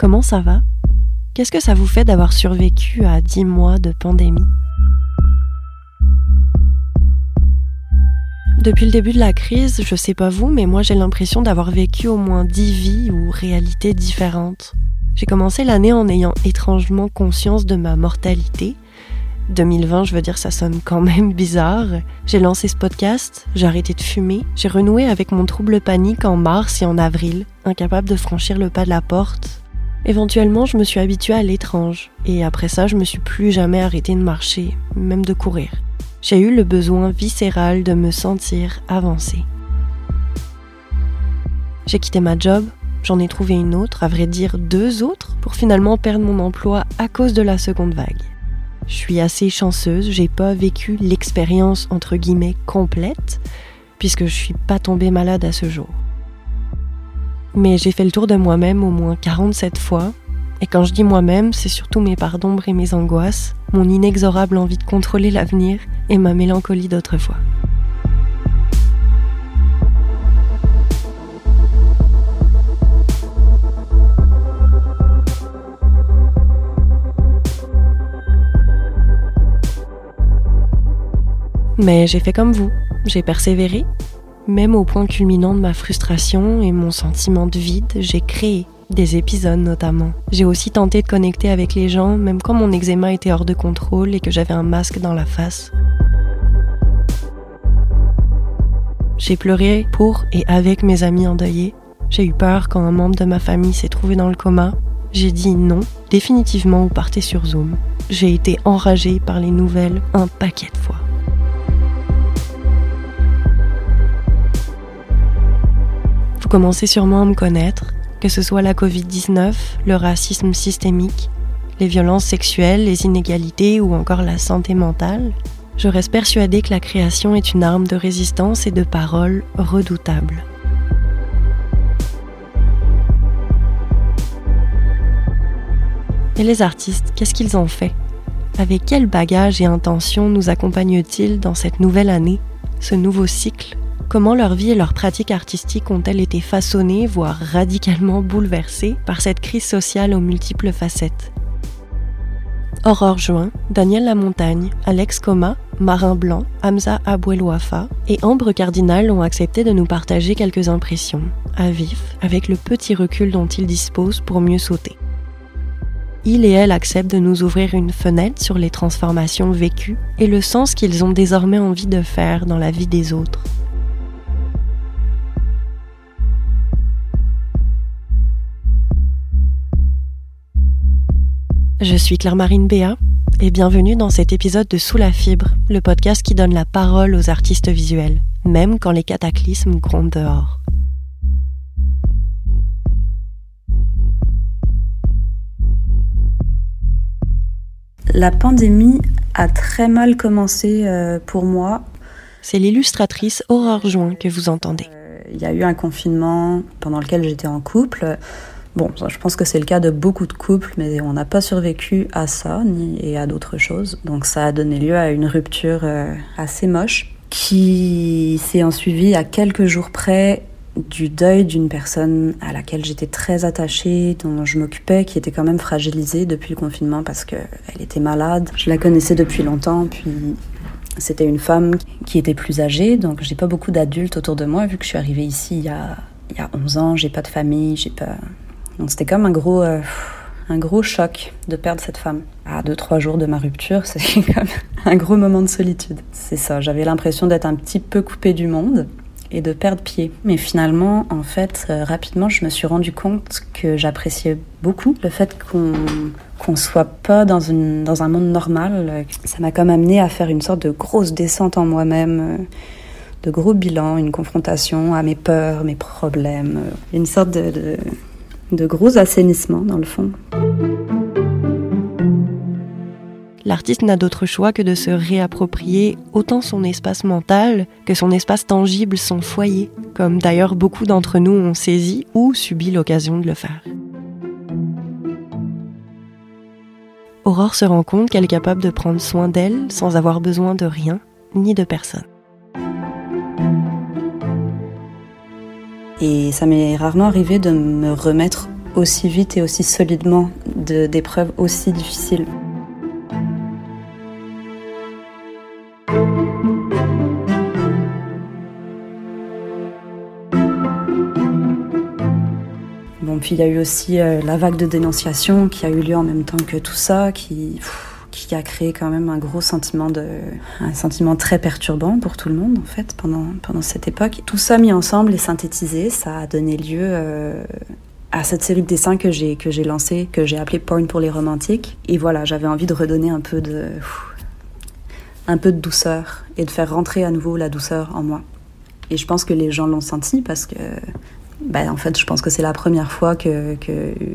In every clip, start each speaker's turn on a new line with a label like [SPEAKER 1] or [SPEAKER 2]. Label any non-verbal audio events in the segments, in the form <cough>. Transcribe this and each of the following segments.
[SPEAKER 1] Comment ça va? Qu'est-ce que ça vous fait d'avoir survécu à 10 mois de pandémie? Depuis le début de la crise, je sais pas vous, mais moi j'ai l'impression d'avoir vécu au moins 10 vies ou réalités différentes. J'ai commencé l'année en ayant étrangement conscience de ma mortalité. 2020, je veux dire, ça sonne quand même <laughs> bizarre. J'ai lancé ce podcast, j'ai arrêté de fumer, j'ai renoué avec mon trouble panique en mars et en avril, incapable de franchir le pas de la porte. Éventuellement, je me suis habituée à l'étrange, et après ça, je me suis plus jamais arrêtée de marcher, même de courir. J'ai eu le besoin viscéral de me sentir avancée. J'ai quitté ma job, J'en ai trouvé une autre, à vrai dire deux autres, pour finalement perdre mon emploi à cause de la seconde vague. Je suis assez chanceuse, j'ai pas vécu l'expérience entre guillemets complète, puisque je suis pas tombée malade à ce jour. Mais j'ai fait le tour de moi-même au moins 47 fois, et quand je dis moi-même, c'est surtout mes parts d'ombre et mes angoisses, mon inexorable envie de contrôler l'avenir et ma mélancolie d'autrefois. Mais j'ai fait comme vous, j'ai persévéré. Même au point culminant de ma frustration et mon sentiment de vide, j'ai créé des épisodes notamment. J'ai aussi tenté de connecter avec les gens, même quand mon eczéma était hors de contrôle et que j'avais un masque dans la face. J'ai pleuré pour et avec mes amis endeuillés. J'ai eu peur quand un membre de ma famille s'est trouvé dans le coma. J'ai dit non, définitivement, ou partez sur Zoom. J'ai été enragée par les nouvelles un paquet de fois. Commencez sûrement à me connaître, que ce soit la Covid-19, le racisme systémique, les violences sexuelles, les inégalités ou encore la santé mentale, je reste persuadée que la création est une arme de résistance et de parole redoutable. Et les artistes, qu'est-ce qu'ils ont fait? Avec quel bagage et intention nous accompagnent-ils dans cette nouvelle année, ce nouveau cycle Comment leur vie et leurs pratiques artistiques ont-elles été façonnées, voire radicalement bouleversées par cette crise sociale aux multiples facettes? Aurore Juin, Daniel Lamontagne, Alex Coma, Marin Blanc, Hamza Abouelouafa et Ambre Cardinal ont accepté de nous partager quelques impressions, à vif, avec le petit recul dont ils disposent pour mieux sauter. Il et elle acceptent de nous ouvrir une fenêtre sur les transformations vécues et le sens qu'ils ont désormais envie de faire dans la vie des autres. Je suis Claire-Marine Béat et bienvenue dans cet épisode de Sous la fibre, le podcast qui donne la parole aux artistes visuels, même quand les cataclysmes grondent dehors.
[SPEAKER 2] La pandémie a très mal commencé euh, pour moi.
[SPEAKER 1] C'est l'illustratrice Aurore Join que vous entendez.
[SPEAKER 2] Euh, il y a eu un confinement pendant lequel j'étais en couple. Bon, je pense que c'est le cas de beaucoup de couples, mais on n'a pas survécu à ça ni à d'autres choses. Donc ça a donné lieu à une rupture euh, assez moche qui s'est ensuivie à quelques jours près du deuil d'une personne à laquelle j'étais très attachée, dont je m'occupais, qui était quand même fragilisée depuis le confinement parce qu'elle était malade. Je la connaissais depuis longtemps, puis c'était une femme qui était plus âgée, donc j'ai pas beaucoup d'adultes autour de moi vu que je suis arrivée ici il y a, il y a 11 ans, j'ai pas de famille, j'ai pas, donc c'était comme un gros, euh, un gros choc de perdre cette femme. À deux, trois jours de ma rupture, <laughs> c'est comme un gros moment de solitude. C'est ça, j'avais l'impression d'être un petit peu coupée du monde et de perdre pied. Mais finalement, en fait, euh, rapidement, je me suis rendu compte que j'appréciais beaucoup le fait qu'on qu'on soit pas dans, une, dans un monde normal. Ça m'a comme amené à faire une sorte de grosse descente en moi-même, euh, de gros bilan, une confrontation à mes peurs, mes problèmes, une sorte de de gros assainissements dans le fond.
[SPEAKER 1] L'artiste n'a d'autre choix que de se réapproprier autant son espace mental que son espace tangible, son foyer, comme d'ailleurs beaucoup d'entre nous ont saisi ou subi l'occasion de le faire. Aurore se rend compte qu'elle est capable de prendre soin d'elle sans avoir besoin de rien ni de personne.
[SPEAKER 2] Et ça m'est rarement arrivé de me remettre aussi vite et aussi solidement d'épreuves aussi difficiles. Bon, puis il y a eu aussi euh, la vague de dénonciation qui a eu lieu en même temps que tout ça, qui, qui a créé quand même un gros sentiment de, un sentiment très perturbant pour tout le monde en fait pendant pendant cette époque. Tout ça mis ensemble et synthétisé, ça a donné lieu euh, à cette série de dessins que j'ai que j'ai lancée, que j'ai appelée Porn pour les romantiques. Et voilà, j'avais envie de redonner un peu de un peu de douceur et de faire rentrer à nouveau la douceur en moi. Et je pense que les gens l'ont senti parce que bah, en fait, je pense que c'est la première fois que,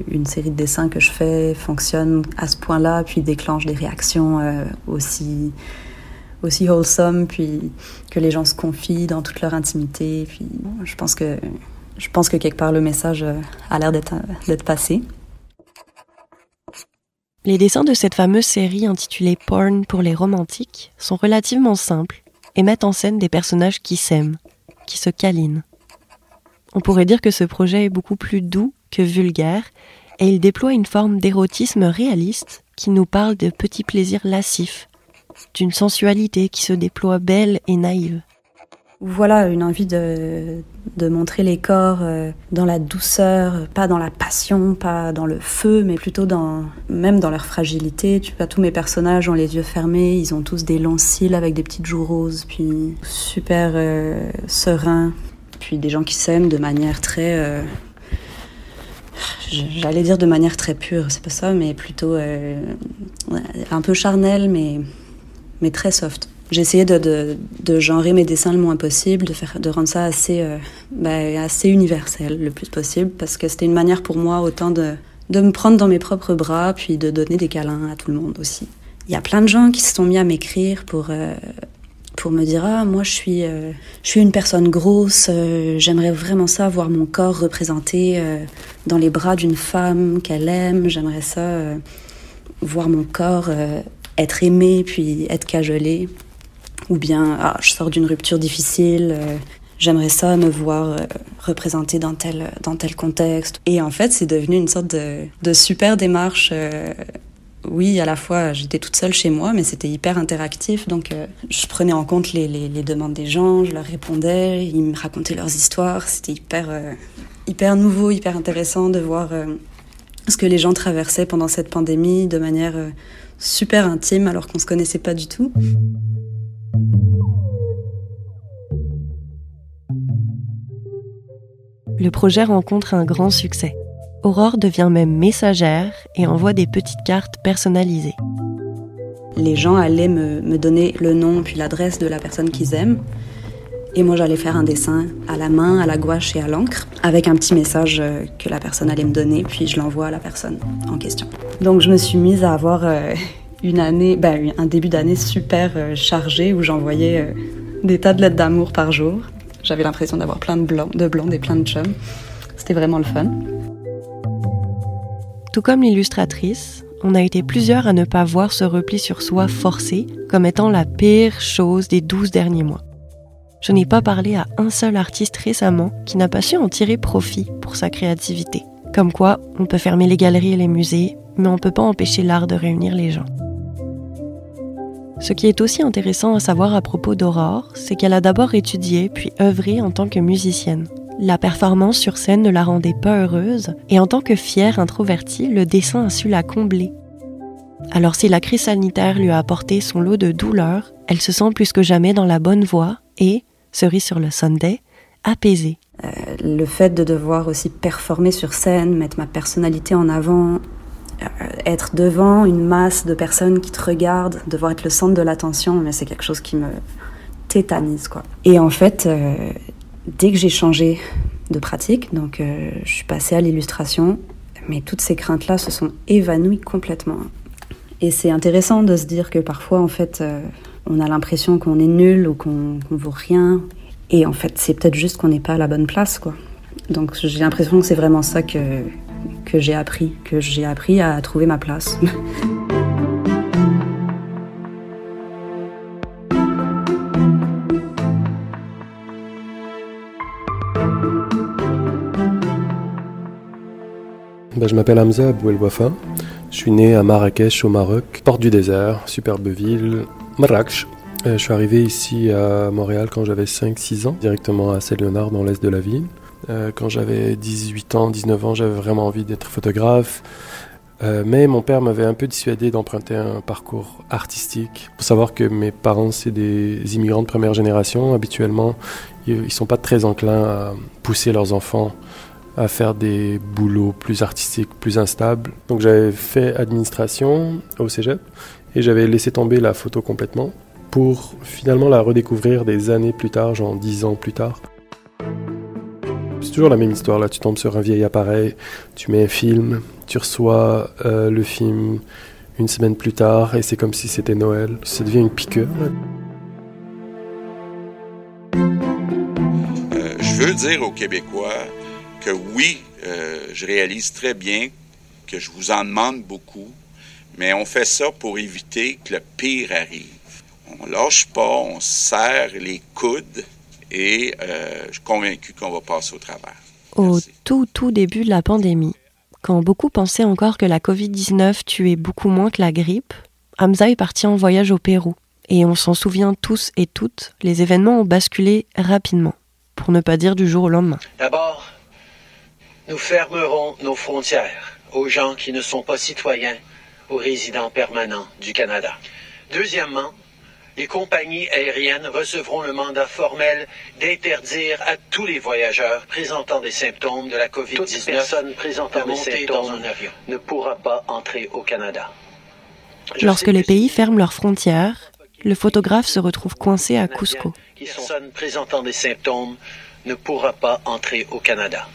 [SPEAKER 2] une série de dessins que je fais fonctionne à ce point-là, puis déclenche des réactions euh, aussi aussi wholesome, puis que les gens se confient dans toute leur intimité. Puis je pense que je pense que quelque part le message euh, a l'air d'être d'être passé.
[SPEAKER 1] Les dessins de cette fameuse série intitulée Porn pour les romantiques sont relativement simples et mettent en scène des personnages qui s'aiment, qui se câlinent. On pourrait dire que ce projet est beaucoup plus doux que vulgaire, et il déploie une forme d'érotisme réaliste qui nous parle de petits plaisirs lascifs, d'une sensualité qui se déploie belle et naïve.
[SPEAKER 2] Voilà, une envie de, de montrer les corps euh, dans la douceur, pas dans la passion, pas dans le feu, mais plutôt dans, même dans leur fragilité. Tu vois, tous mes personnages ont les yeux fermés, ils ont tous des longs cils avec des petites joues roses, puis super euh, sereins puis des gens qui s'aiment de manière très euh, j'allais dire de manière très pure, c'est pas ça, mais plutôt euh, un peu charnel, mais, mais très soft. J'ai essayé de, de, de, genrer mes dessins le moins possible, de, faire, de rendre ça assez, euh, bah, assez universel le plus possible, parce que c'était une manière pour moi autant de, de me prendre dans mes propres bras, puis de donner des câlins à tout le monde aussi. Il y a plein de gens qui se sont mis à m'écrire pour, pour me dire ah moi je suis euh, je suis une personne grosse euh, j'aimerais vraiment ça voir mon corps représenté euh, dans les bras d'une femme qu'elle aime j'aimerais ça voir mon corps être aimé puis être cajolé. Ou bien ah, je sors d'une rupture difficile j'aimerais ça me voir représenté dans tel dans tel contexte. Et en fait c'est devenu une sorte de super démarche oui, à la fois, j'étais toute seule chez moi, mais c'était hyper interactif. Donc, euh, je prenais en compte les, demandes des gens, je leur répondais, ils me racontaient leurs histoires. C'était hyper, euh, hyper nouveau, hyper intéressant de voir euh, ce que les gens traversaient pendant cette pandémie de manière super intime, alors qu'on se connaissait pas du tout.
[SPEAKER 1] Le projet rencontre un grand succès. Aurore devient même messagère et envoie des petites cartes personnalisées.
[SPEAKER 2] Les gens allaient me, donner le nom puis l'adresse de la personne qu'ils aiment. Et moi, j'allais faire un dessin à la main, à la gouache et à l'encre, avec un petit message euh, que la personne allait me donner, puis je l'envoie à la personne en question. Donc, je me suis mise à avoir euh, une année, ben, un début d'année super euh, chargé où j'envoyais des tas de lettres d'amour par jour. J'avais l'impression d'avoir plein de blancs, de et plein de chums. C'était vraiment le fun.
[SPEAKER 1] Tout comme l'illustratrice, on a été plusieurs à ne pas voir ce repli sur soi forcé comme étant la pire chose des douze derniers mois. Je n'ai pas parlé à un seul artiste récemment qui n'a pas su en tirer profit pour sa créativité. Comme quoi, on peut fermer les galeries et les musées, mais on ne peut pas empêcher l'art de réunir les gens. Ce qui est aussi intéressant à savoir à propos d'Aurore, c'est qu'elle a d'abord étudié puis œuvré en tant que musicienne. La performance sur scène ne la rendait pas heureuse, et en tant que fière introvertie, le dessin a su la combler. Alors si la crise sanitaire lui a apporté son lot de douleurs, elle se sent plus que jamais dans la bonne voie et, cerise sur le Sunday, apaisée.
[SPEAKER 2] Euh, le fait de devoir aussi performer sur scène, mettre ma personnalité en avant, euh, être devant une masse de personnes qui te regardent, devoir être le centre de l'attention, mais c'est quelque chose qui me tétanise quoi. Et en fait, euh, dès que j'ai changé de pratique, donc euh, je suis passée à l'illustration, mais toutes ces craintes-là se sont évanouies complètement. Et c'est intéressant de se dire que parfois, en fait, euh, on a l'impression qu'on est nul ou qu'on qu vaut rien. Et en fait, c'est peut-être juste qu'on n'est pas à la bonne place, quoi. Donc j'ai l'impression que c'est vraiment ça que, que j'ai appris, que j'ai appris à trouver ma place. <laughs>
[SPEAKER 3] ben, Je m'appelle Hamza Abouel Wafa. Je suis né à Marrakech au Maroc, porte du désert, superbe ville, Marrakech. Euh, je suis arrivé ici à Montréal quand j'avais 5-6 ans, directement à Saint-Léonard dans l'est de la ville. Euh, quand j'avais 18 ans, 19 ans, j'avais vraiment envie d'être photographe. Euh, mais mon père m'avait un peu dissuadé d'emprunter un parcours artistique. Faut savoir que mes parents, c'est des immigrants de première génération. Habituellement, ils ne sont pas très enclins à pousser leurs enfants à faire des boulots plus artistiques, plus instables. Donc j'avais fait administration au cégep et j'avais laissé tomber la photo complètement pour finalement la redécouvrir des années plus tard, genre dix ans plus tard. C'est toujours la même histoire là, tu tombes sur un vieil appareil, tu mets un film, tu reçois euh, le film une semaine plus tard et c'est comme si c'était Noël. Ça devient une piqûre.
[SPEAKER 4] Euh, je veux dire aux Québécois que oui, euh, je réalise très bien que je vous en demande beaucoup, mais on fait ça pour éviter que le pire arrive. On lâche pas, on serre les coudes et je suis convaincu qu'on va passer au travers.
[SPEAKER 1] Au tout, tout début de la pandémie, quand beaucoup pensaient encore que la Covid-19 tuait beaucoup moins que la grippe, Hamza est parti en voyage au Pérou. Et on s'en souvient tous et toutes, les événements ont basculé rapidement, pour ne pas dire du jour au lendemain.
[SPEAKER 5] D'abord, nous fermerons nos frontières aux gens qui ne sont pas citoyens ou résidents permanents du Canada. Deuxièmement, les compagnies aériennes recevront le mandat formel d'interdire à tous les voyageurs présentant des symptômes de la COVID-19 Toute personne présentant des symptômes dans un avion ne pourra pas entrer au Canada.
[SPEAKER 1] Lorsque les pays ferment leurs frontières, le photographe se retrouve coincé à Cusco.
[SPEAKER 5] Personne présentant des symptômes ne pourra pas entrer au Canada.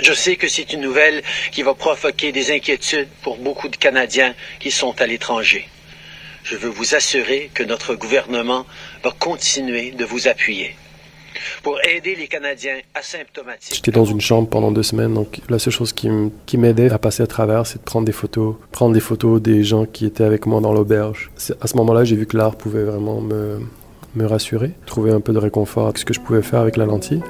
[SPEAKER 5] Je sais que c'est une nouvelle qui va provoquer des inquiétudes pour beaucoup de Canadiens qui sont à l'étranger je veux vous assurer que notre gouvernement va continuer de vous appuyer pour aider les Canadiens asymptomatiques.
[SPEAKER 3] J'étais dans une chambre pendant deux semaines, donc la seule chose qui m'aidait à passer à travers, c'est de prendre des photos, prendre des photos des gens qui étaient avec moi dans l'auberge. À ce moment-là, j'ai vu que l'art pouvait vraiment me, me rassurer, trouver un peu de réconfort avec ce que je pouvais faire avec la lentille.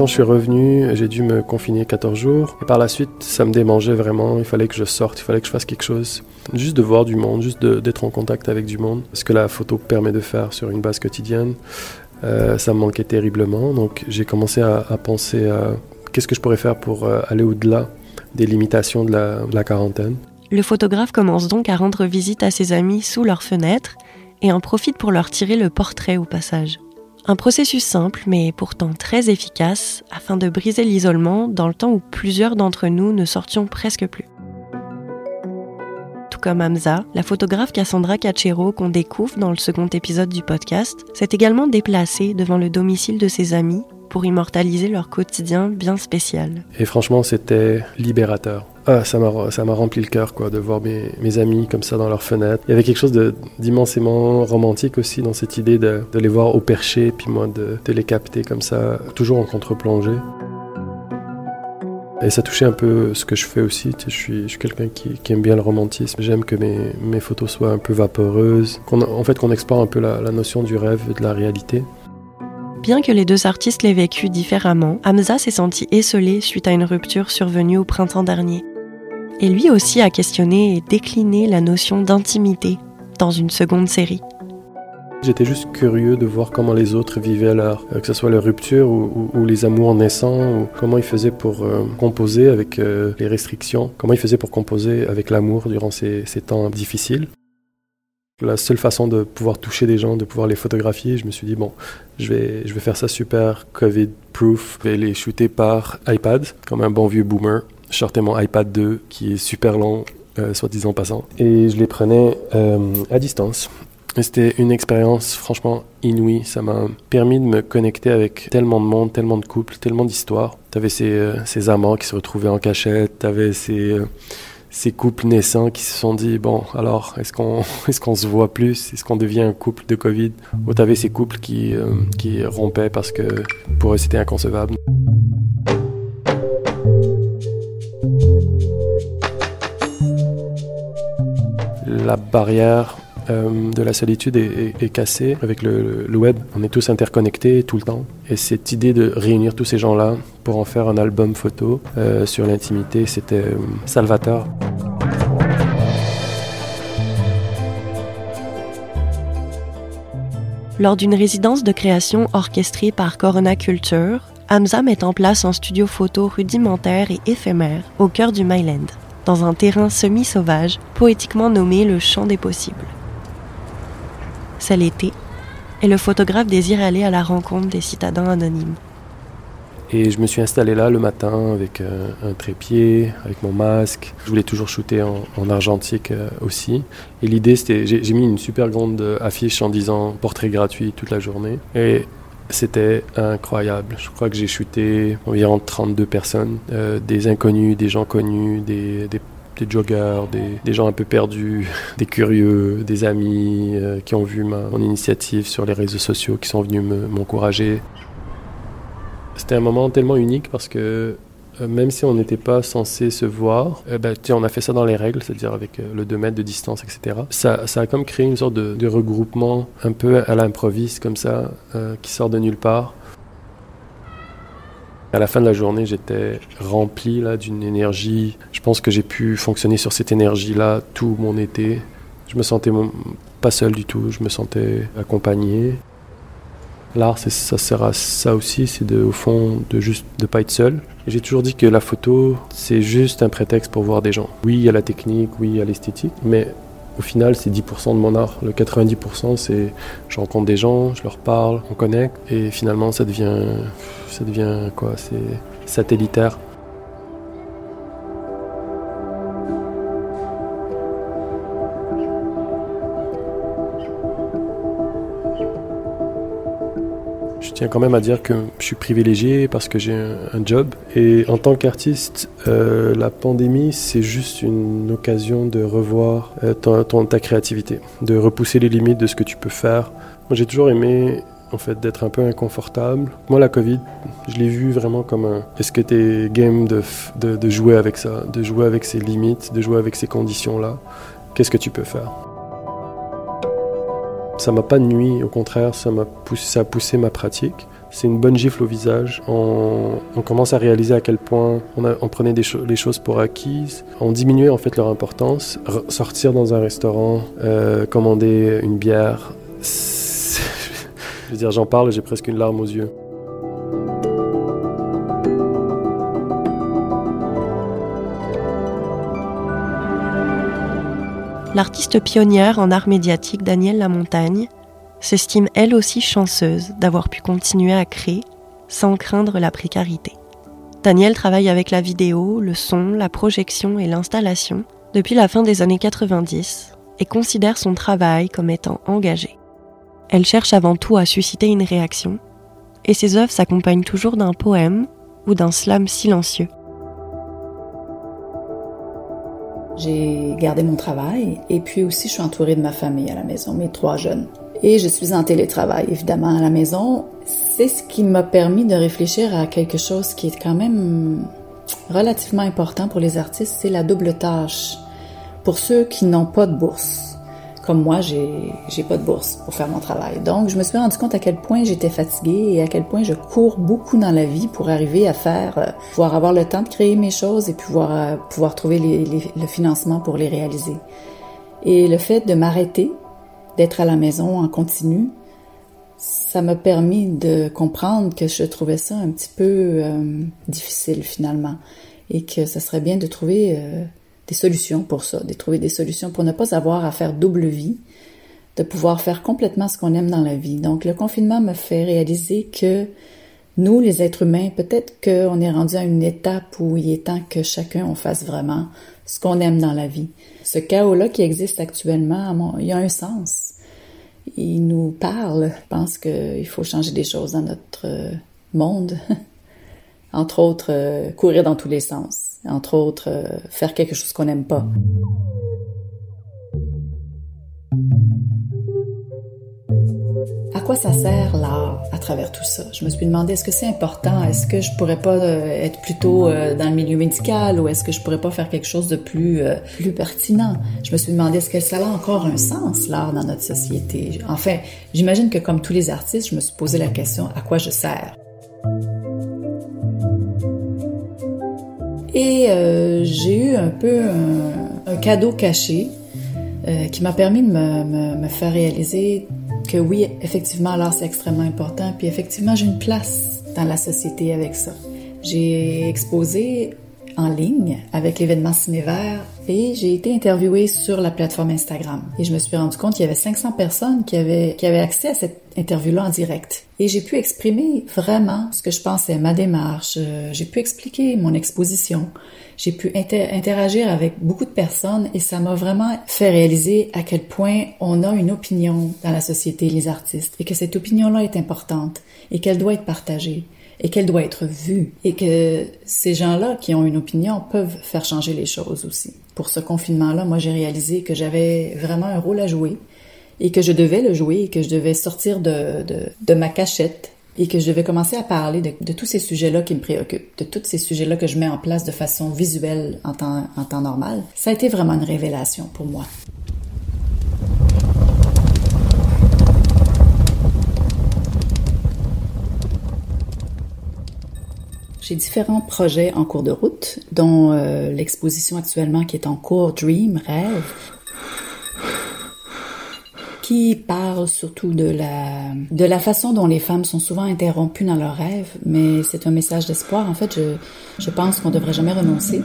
[SPEAKER 3] Quand je suis revenu, j'ai dû me confiner 14 jours. Et par la suite, ça me démangeait vraiment. Il fallait que je sorte, il fallait que je fasse quelque chose. Juste de voir du monde, juste d'être en contact avec du monde. Ce que la photo permet de faire sur une base quotidienne, euh, ça me manquait terriblement. Donc j'ai commencé à, penser à qu'est-ce que je pourrais faire pour euh, aller au-delà des limitations de la, de la quarantaine.
[SPEAKER 1] Le photographe commence donc à rendre visite à ses amis sous leurs fenêtres et en profite pour leur tirer le portrait au passage. Un processus simple mais pourtant très efficace afin de briser l'isolement dans le temps où plusieurs d'entre nous ne sortions presque plus. Tout comme Hamza, la photographe Cassandra Cachero qu'on découvre dans le second épisode du podcast s'est également déplacée devant le domicile de ses amis pour immortaliser leur quotidien bien spécial.
[SPEAKER 3] Et franchement, c'était libérateur. Ah, ça m'a rempli le cœur de voir mes, amis comme ça dans leurs fenêtres. Il y avait quelque chose d'immensément romantique aussi dans cette idée de, les voir au perché puis moi de, de les capter comme ça toujours en contre-plongée. Et ça touchait un peu ce que je fais aussi. je suis, quelqu'un qui, aime bien le romantisme. J'aime que mes, photos soient un peu vaporeuses. en fait, qu'on explore un peu la, la notion du rêve et de la réalité.
[SPEAKER 1] Bien que les deux artistes l'aient vécu différemment, Hamza s'est senti esselé suite à une rupture survenue au printemps dernier. Et lui aussi a questionné et décliné la notion d'intimité dans une seconde série.
[SPEAKER 3] J'étais juste curieux de voir comment les autres vivaient leur, euh, que ce soit leur rupture ou, les amours naissants, ou comment ils faisaient pour euh, composer avec euh, les restrictions, comment ils faisaient pour composer avec l'amour durant ces temps difficiles la seule façon de pouvoir toucher des gens, de pouvoir les photographier, je me suis dit, bon, je vais, je vais faire ça super Covid-proof. Je vais les shooter par iPad, comme un bon vieux boomer. Je sortais mon iPad 2, qui est super long, euh, soit disant passant. Et je les prenais euh, à distance. C'était une expérience franchement inouïe. Ça m'a permis de me connecter avec tellement de monde, tellement de couples, tellement d'histoires. T'avais ces, euh, ces amants qui se retrouvaient en cachette, t'avais ces ces couples naissants qui se sont dit bon alors est-ce qu'on <laughs> est-ce se voit plus? Est-ce qu'on devient un couple de Covid? Ou t'avais ces couples qui euh, qui rompaient parce que pour eux c'était inconcevable la barrière euh, de la solitude est, cassée avec le, web. On est tous interconnectés tout le temps. Et cette idée de réunir tous ces gens-là pour en faire un album photo euh, sur l'intimité, c'était euh, salvateur.
[SPEAKER 1] Lors d'une résidence de création orchestrée par Corona Culture, Hamza met en place un studio photo rudimentaire et éphémère au cœur du Myland, dans un terrain semi-sauvage, poétiquement nommé le Champ des Possibles. C'est l'été, et le photographe désire aller à la rencontre des citadins anonymes.
[SPEAKER 3] Et je me suis installé là le matin avec euh, un trépied, avec mon masque. Je voulais toujours shooter en, argentique euh, aussi. Et l'idée, c'était, j'ai mis une super grande affiche en disant portrait gratuit toute la journée. C'était incroyable. Je crois que j'ai shooté environ 32 personnes, euh, des inconnus, des gens connus, des, des, joggers, des, gens un peu perdus, <laughs> des curieux, des amis euh, qui ont vu ma, mon initiative sur les réseaux sociaux, qui sont venus m'encourager. C'était un moment tellement unique parce que même si on n'était pas censé se voir, euh, ben, on a fait ça dans les règles, c'est-à-dire avec euh, le 2 mètres de distance, etc. Ça, ça a comme créé une sorte de, regroupement un peu à l'improviste, comme ça, qui sort de nulle part. À la fin de la journée, j'étais rempli d'une énergie. Je pense que j'ai pu fonctionner sur cette énergie-là tout mon été. Je me sentais pas seul du tout, je me sentais accompagné. L'art, ça sert à ça aussi, c'est au fond de juste de pas être seul. J'ai toujours dit que la photo, c'est juste un prétexte pour voir des gens. Oui, il y a la technique, oui, il y a l'esthétique, mais au final, c'est 10% de mon art. Le 90%, c'est je rencontre des gens, je leur parle, on connecte, et finalement, ça devient, ça devient quoi? C'est satellitaire. Tiens quand même à dire que je suis privilégié parce que j'ai un, job. Et en tant qu'artiste, euh, la pandémie, c'est juste une occasion de revoir euh, ton, ta créativité, de repousser les limites de ce que tu peux faire. Moi, j'ai toujours aimé en fait d'être un peu inconfortable. Moi, la Covid, je l'ai vu vraiment comme un. Est-ce que t'es game de, de, de jouer avec ça, de jouer avec ces limites, de jouer avec ces conditions-là? Qu'est-ce que tu peux faire? Ça m'a pas nuit, au contraire, ça m'a poussé, ça a poussé ma pratique. C'est une bonne gifle au visage. On, commence à réaliser à quel point on, prenait les choses pour acquises. On diminuait en fait leur importance. sortir dans un restaurant, euh, commander une bière. <laughs> Je veux dire, j'en parle, j'ai presque une larme aux yeux.
[SPEAKER 1] L'artiste pionnière en art médiatique Danielle Lamontagne s'estime elle aussi chanceuse d'avoir pu continuer à créer sans craindre la précarité. Danielle travaille avec la vidéo, le son, la projection et l'installation depuis la fin des années 90 et considère son travail comme étant engagé. Elle cherche avant tout à susciter une réaction et ses œuvres s'accompagnent toujours d'un poème ou d'un slam silencieux
[SPEAKER 6] J'ai gardé mon travail et puis aussi je suis entourée de ma famille à la maison, mes trois jeunes. Et je suis en télétravail évidemment à la maison. C'est ce qui m'a permis de réfléchir à quelque chose qui est quand même relativement important pour les artistes, c'est la double tâche. Pour ceux qui n'ont pas de bourse, comme moi, j'ai, pas de bourse pour faire mon travail. Donc, je me suis rendu compte à quel point j'étais fatiguée et à quel point je cours beaucoup dans la vie pour arriver à faire, euh, pouvoir avoir le temps de créer mes choses et pouvoir, euh, pouvoir trouver le financement pour les réaliser. Et le fait de m'arrêter, d'être à la maison en continu, ça m'a permis de comprendre que je trouvais ça un petit peu euh, difficile finalement et que ce serait bien de trouver des solutions pour ça, de trouver des solutions pour ne pas avoir à faire double vie, de pouvoir faire complètement ce qu'on aime dans la vie. Donc le confinement me fait réaliser que nous, les êtres humains, peut-être qu'on est rendu à une étape où il est temps que chacun on fasse vraiment ce qu'on aime dans la vie. Ce chaos-là qui existe actuellement, il y a un sens. Il nous parle. Je pense qu'il faut changer des choses dans notre euh, monde. <laughs> Entre autres, euh, courir dans tous les sens entre autres, euh, faire quelque chose qu'on n'aime pas. À quoi ça sert l'art à travers tout ça? Je me suis demandé est-ce que c'est important, est-ce que je pourrais pas euh, être plutôt euh, dans le milieu médical? Ou est-ce que je pourrais pas faire quelque chose de plus plus pertinent? Je me suis demandé est-ce que ça a encore un sens l'art dans notre société? Enfin, j'imagine que comme tous les artistes, je me suis posé la question à quoi je sers? Et j'ai eu un peu un, cadeau caché qui m'a permis de me, me faire réaliser que oui, effectivement, l'art, c'est extrêmement important. Puis effectivement, j'ai une place dans la société avec ça. J'ai exposé en ligne avec l'événement Cinévert et j'ai été interviewée sur la plateforme Instagram. Et je me suis rendu compte qu'il y avait 500 personnes qui avaient, qui avaient accès à cette interview-là en direct. Et j'ai pu exprimer vraiment ce que je pensais, ma démarche. Euh, j'ai pu expliquer mon exposition. J'ai pu interagir avec beaucoup de personnes et ça m'a vraiment fait réaliser à quel point on a une opinion dans la société, les artistes, et que cette opinion-là est importante et qu'elle doit être partagée et qu'elle doit être vue et que ces gens-là qui ont une opinion peuvent faire changer les choses aussi. Pour ce confinement-là, moi j'ai réalisé que j'avais vraiment un rôle à jouer et que je devais le jouer et que je devais sortir de, de, ma cachette et que je devais commencer à parler de, de tous ces sujets-là qui me préoccupent, de tous ces sujets-là que je mets en place de façon visuelle en temps, en temps normal. Ça a été vraiment une révélation pour moi. J'ai différents projets en cours de route, dont euh, l'exposition actuellement qui est en cours Dream, Rêve, qui parle surtout de la, de la façon dont les femmes sont souvent interrompues dans leurs rêves, mais c'est un message d'espoir. En fait, je, je pense qu'on ne devrait jamais renoncer.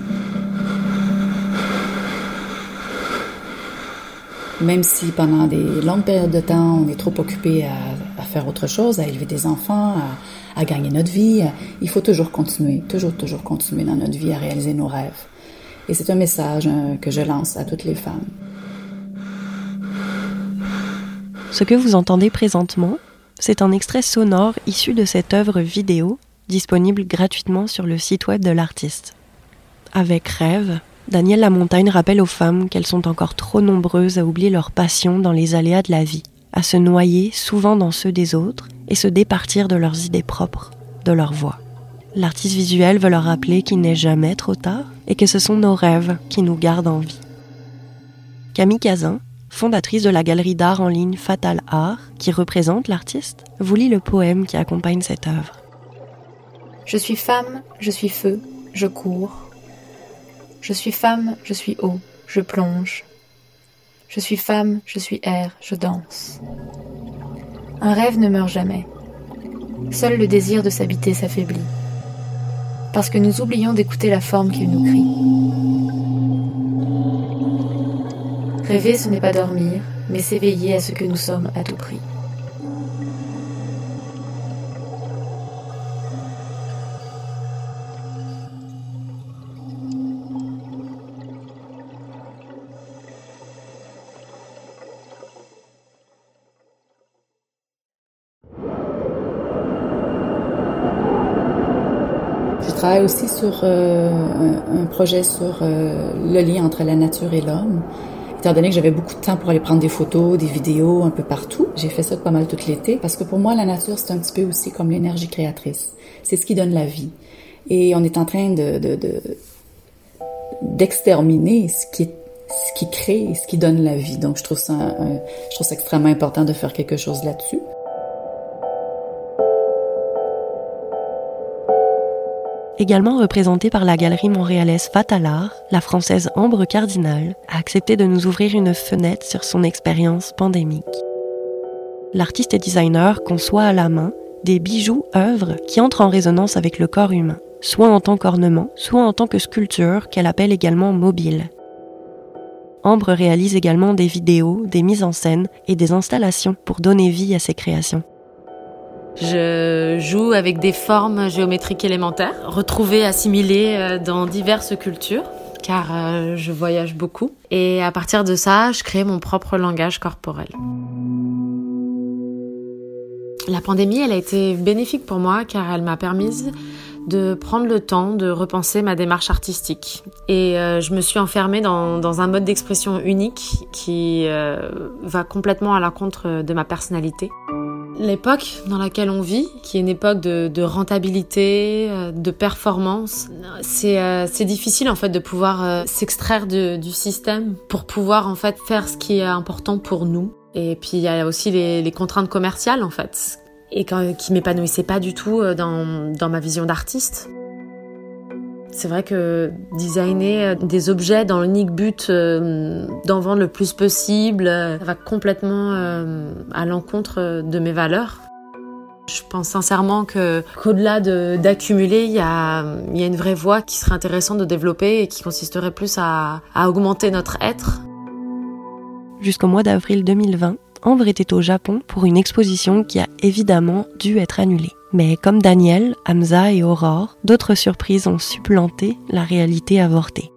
[SPEAKER 6] Même si pendant des longues périodes de temps, on est trop occupé à, à faire autre chose, à élever des enfants, à, à gagner notre vie. Il faut toujours continuer, toujours, toujours continuer dans notre vie à réaliser nos rêves. Et c'est un message euh, que je lance à toutes les femmes.
[SPEAKER 1] Ce que vous entendez présentement, c'est un extrait sonore issu de cette œuvre vidéo disponible gratuitement sur le site web de l'artiste. Avec Rêve, Daniel Lamontagne rappelle aux femmes qu'elles sont encore trop nombreuses à oublier leur passion dans les aléas de la vie, à se noyer souvent dans ceux des autres et se départir de leurs idées propres, de leur voix. L'artiste visuel veut leur rappeler qu'il n'est jamais trop tard et que ce sont nos rêves qui nous gardent en vie. Camille Cazin, fondatrice de la galerie d'art en ligne Fatal Art, qui représente l'artiste, vous lit le poème qui accompagne cette œuvre.
[SPEAKER 7] Je suis femme, je suis feu, je cours. Je suis femme, je suis eau, je plonge. Je suis femme, je suis air, je danse. Un rêve ne meurt jamais. Seul le désir de s'habiter s'affaiblit. Parce que nous oublions d'écouter la forme qu'il nous crie. Rêver, ce n'est pas dormir, mais s'éveiller à ce que nous sommes à tout prix.
[SPEAKER 6] Travaille aussi sur euh, un, projet sur euh, le lien entre la nature et l'homme. Étant donné que j'avais beaucoup de temps pour aller prendre des photos, des vidéos un peu partout, j'ai fait ça pas mal tout l'été parce que pour moi, la nature, c'est un petit peu aussi comme l'énergie créatrice. C'est ce qui donne la vie. Et on est en train de, d'exterminer ce qui ce qui crée, ce qui donne la vie. Donc, je trouve ça, je trouve ça extrêmement important de faire quelque chose là-dessus.
[SPEAKER 1] Également représentée par la galerie montréalaise Fatalar, la française Ambre Cardinal a accepté de nous ouvrir une fenêtre sur son expérience pandémique. L'artiste et designer conçoit à la main des bijoux œuvres qui entrent en résonance avec le corps humain, soit en tant qu'ornement, soit en tant que sculpture qu'elle appelle également mobile. Ambre réalise également des vidéos, des mises en scène et des installations pour donner vie à ses créations.
[SPEAKER 8] Je joue avec des formes géométriques élémentaires, retrouvées, assimilées euh, dans diverses cultures, car euh, je voyage beaucoup. Et à partir de ça, je crée mon propre langage corporel. La pandémie, elle a été bénéfique pour moi car elle m'a permise de prendre le temps de repenser ma démarche artistique. Et euh, je me suis enfermée dans, dans un mode d'expression unique qui va complètement à l'encontre de ma personnalité. L'époque dans laquelle on vit, qui est une époque de, rentabilité, euh, de performance, c'est c'est difficile en fait de pouvoir s'extraire du système pour pouvoir en fait faire ce qui est important pour nous. Et puis il y a aussi les, les contraintes commerciales en fait, et qui m'épanouissaient pas du tout dans, dans ma vision d'artiste. C'est vrai que designer euh, des objets dans l'unique but euh, d'en vendre le plus possible, euh, ça va complètement à l'encontre de mes valeurs. Je pense sincèrement que qu'au-delà d'accumuler, il y a, y a une vraie voie qui serait intéressante de développer et qui consisterait plus à, à augmenter notre être.
[SPEAKER 1] Jusqu'au mois d'avril 2020, Ambre était au Japon pour une exposition qui a évidemment dû être annulée. Mais comme Daniel, Hamza et Aurore, d'autres surprises ont supplanté la réalité avortée.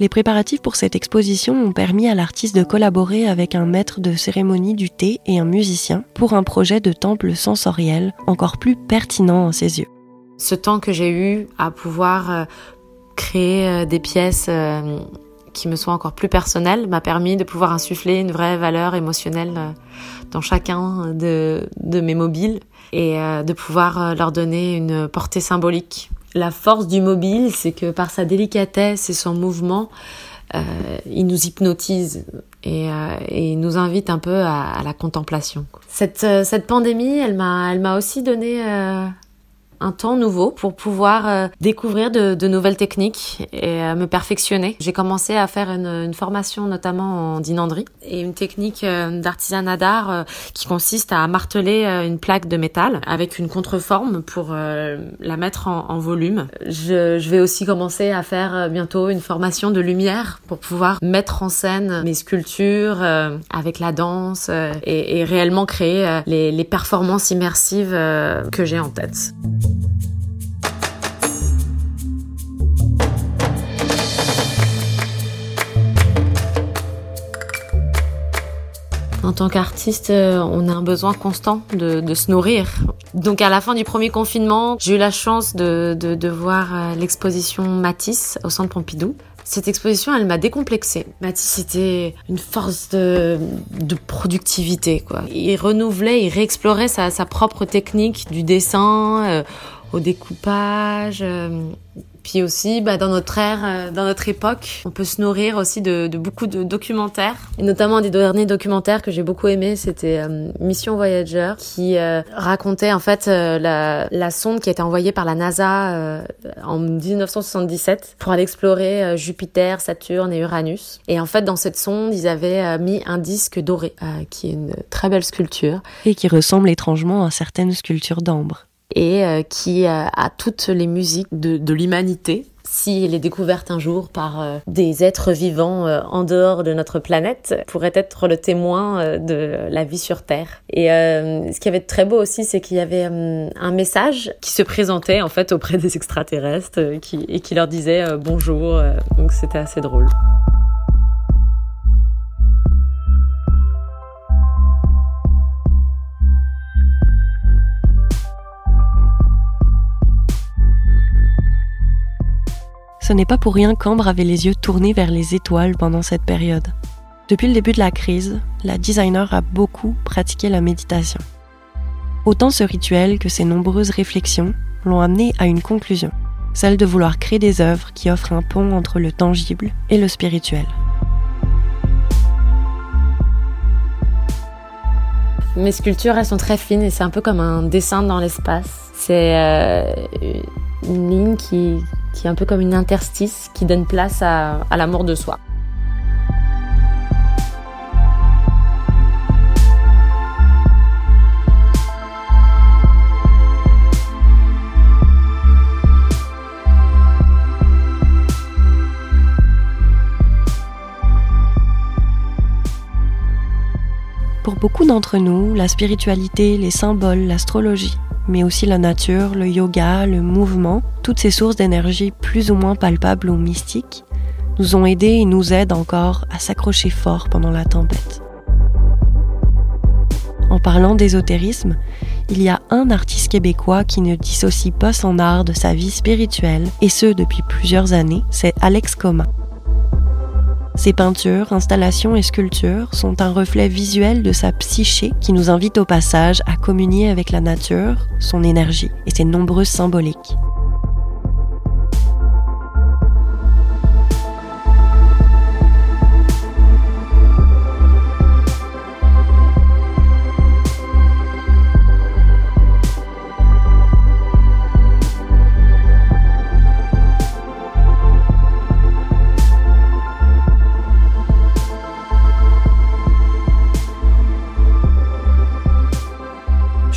[SPEAKER 1] Les préparatifs pour cette exposition ont permis à l'artiste de collaborer avec un maître de cérémonie du thé et un musicien pour un projet de temple sensoriel encore plus pertinent à ses yeux.
[SPEAKER 8] Ce temps que j'ai eu à pouvoir euh, créer euh, des pièces euh, qui me soient encore plus personnelles m'a permis de pouvoir insuffler une vraie valeur émotionnelle dans chacun de, mes mobiles et euh, de pouvoir euh, leur donner une portée symbolique. La force du mobile, c'est que par sa délicatesse et son mouvement, euh, il nous hypnotise et, euh, nous invite un peu à, à la contemplation. Cette, cette pandémie, elle m'a, elle m'a aussi donné un temps nouveau pour pouvoir euh, découvrir de, de, nouvelles techniques et euh, me perfectionner. J'ai commencé à faire une, une, formation notamment en dinanderie et une technique euh, d'artisanat d'art qui consiste à marteler une plaque de métal avec une contreforme pour la mettre en, en volume. Je, je, vais aussi commencer à faire bientôt une formation de lumière pour pouvoir mettre en scène mes sculptures avec la danse et, et réellement créer les, les performances immersives que j'ai en tête. En tant qu'artiste, euh, on a un besoin constant de, se nourrir. Donc à la fin du premier confinement, j'ai eu la chance de, voir euh, l'exposition Matisse au Centre Pompidou. Cette exposition, elle m'a décomplexée. Matisse c'était une force de, de, productivité, quoi. Il renouvelait, il réexplorait sa, sa propre technique du dessin euh, au découpage. Puis aussi, bah, dans notre ère, euh, dans notre époque, on peut se nourrir aussi de, de, beaucoup de documentaires. Et notamment un des derniers documentaires que j'ai beaucoup aimé, c'était euh, Mission Voyager, qui euh, racontait en fait la, la, sonde qui a été envoyée par la NASA en 1977 pour aller explorer Jupiter, Saturne et Uranus. Et en fait, dans cette sonde, ils avaient mis un disque doré, qui est une très belle sculpture.
[SPEAKER 1] Et qui ressemble étrangement à certaines sculptures d'ambre
[SPEAKER 8] et euh, qui euh, a toutes les musiques de, l'humanité si elle est découverte un jour par euh, des êtres vivants en dehors de notre planète, pourrait être le témoin de la vie sur Terre. Et ce qui avait de très beau aussi, c'est qu'il y avait un message qui se présentait en fait auprès des extraterrestres et qui leur disait bonjour. donc c'était assez drôle.
[SPEAKER 1] Ce n'est pas pour rien qu'Ambre avait les yeux tournés vers les étoiles pendant cette période. Depuis le début de la crise, la designer a beaucoup pratiqué la méditation. Autant ce rituel que ses nombreuses réflexions l'ont amené à une conclusion, celle de vouloir créer des œuvres qui offrent un pont entre le tangible et le spirituel.
[SPEAKER 8] Mes sculptures, elles sont très fines et c'est un peu comme un dessin dans l'espace. C'est euh, une ligne qui, qui est un peu comme une interstice qui donne place à, à l'amour de soi.
[SPEAKER 1] Pour beaucoup d'entre nous, la spiritualité, les symboles, l'astrologie, mais aussi la nature, le yoga, le mouvement, toutes ces sources d'énergie plus ou moins palpables ou mystiques, nous ont aidés et nous aident encore à s'accrocher fort pendant la tempête. En parlant d'ésotérisme, il y a un artiste québécois qui ne dissocie pas son art de sa vie spirituelle, et ce depuis plusieurs années, c'est Alex Coma. Ses peintures, installations et sculptures sont un reflet visuel de sa psyché qui nous invite au passage à communier avec la nature, son énergie et ses nombreuses symboliques.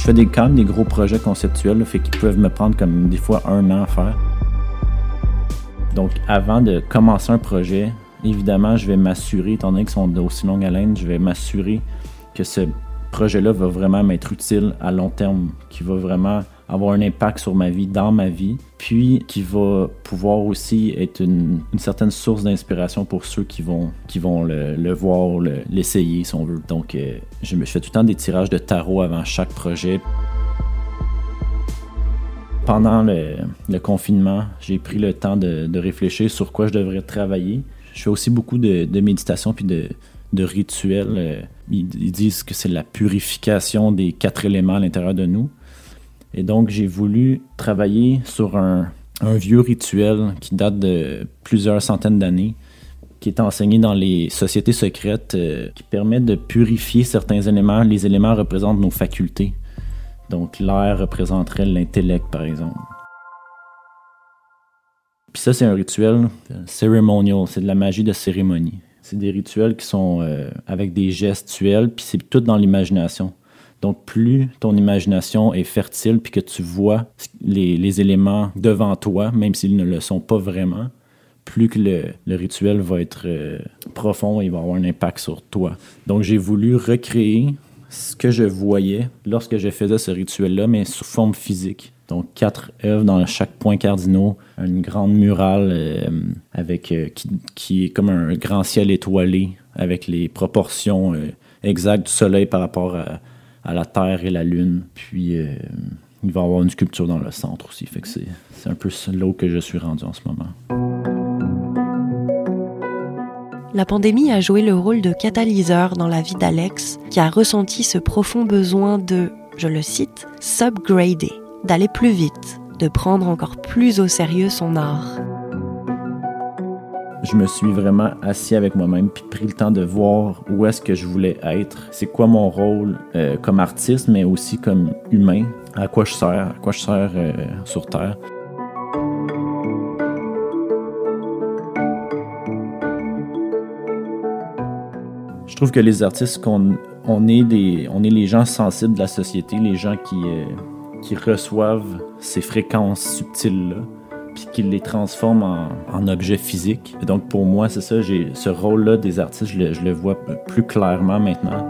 [SPEAKER 9] Fais des, quand même des gros projets conceptuels, fait qu'ils peuvent me prendre comme des fois un an à faire. Donc, avant de commencer un projet, évidemment, je vais m'assurer, étant donné qu'ils sont d'aussi longue haleine, je vais m'assurer que ce projet-là va vraiment m'être utile à long terme, qui va vraiment avoir un impact sur ma vie, dans ma vie, puis qui va pouvoir aussi être une, certaine source d'inspiration pour ceux qui vont, qui vont le, voir, l'essayer, si on veut. Donc, euh, je fais tout le temps des tirages de tarot avant chaque projet. Pendant le, confinement, j'ai pris le temps de, réfléchir sur quoi je devrais travailler. Je fais aussi beaucoup de, méditation puis de, rituels. Euh, ils disent que c'est la purification des quatre éléments à l'intérieur de nous. Et donc, j'ai voulu travailler sur un, vieux rituel qui date de plusieurs centaines d'années, qui est enseigné dans les sociétés secrètes, euh, qui permet de purifier certains éléments. Les éléments représentent nos facultés. Donc, l'air représenterait l'intellect, par exemple. Puis ça, c'est un rituel ceremonial, c'est de la magie de cérémonie. C'est des rituels qui sont euh, avec des gestuels, puis c'est tout dans l'imagination. Donc, plus ton imagination est fertile puis que tu vois les, éléments devant toi, même s'ils ne le sont pas vraiment, plus que le, rituel va être euh, profond et va avoir un impact sur toi. Donc, j'ai voulu recréer ce que je voyais lorsque je faisais ce rituel-là, mais sous forme physique. Donc, quatre œuvres dans chaque point cardinal, une grande murale euh, avec, euh, qui, est comme un grand ciel étoilé avec les proportions exactes du soleil par rapport à, à la Terre et la Lune. Puis euh, il va y avoir une sculpture dans le centre aussi. Fait que c'est, un peu là que je suis rendu en ce moment.
[SPEAKER 1] La pandémie a joué le rôle de catalyseur dans la vie d'Alex, qui a ressenti ce profond besoin de, je le cite, subgrader, d'aller plus vite, de prendre encore plus au sérieux son art
[SPEAKER 9] je me suis vraiment assis avec moi-même puis pris le temps de voir où est-ce que je voulais être, c'est quoi mon rôle euh, comme artiste, mais aussi comme humain, à quoi je sers, à quoi je sers euh, sur Terre? Je trouve que les artistes, qu'on on est, des, on est les gens sensibles de la société, les gens qui, euh, qui reçoivent ces fréquences subtiles-là puis qu'il les transforme en, objets physiques. Donc pour moi, c'est ça, j'ai ce rôle-là des artistes, je le, vois plus clairement maintenant.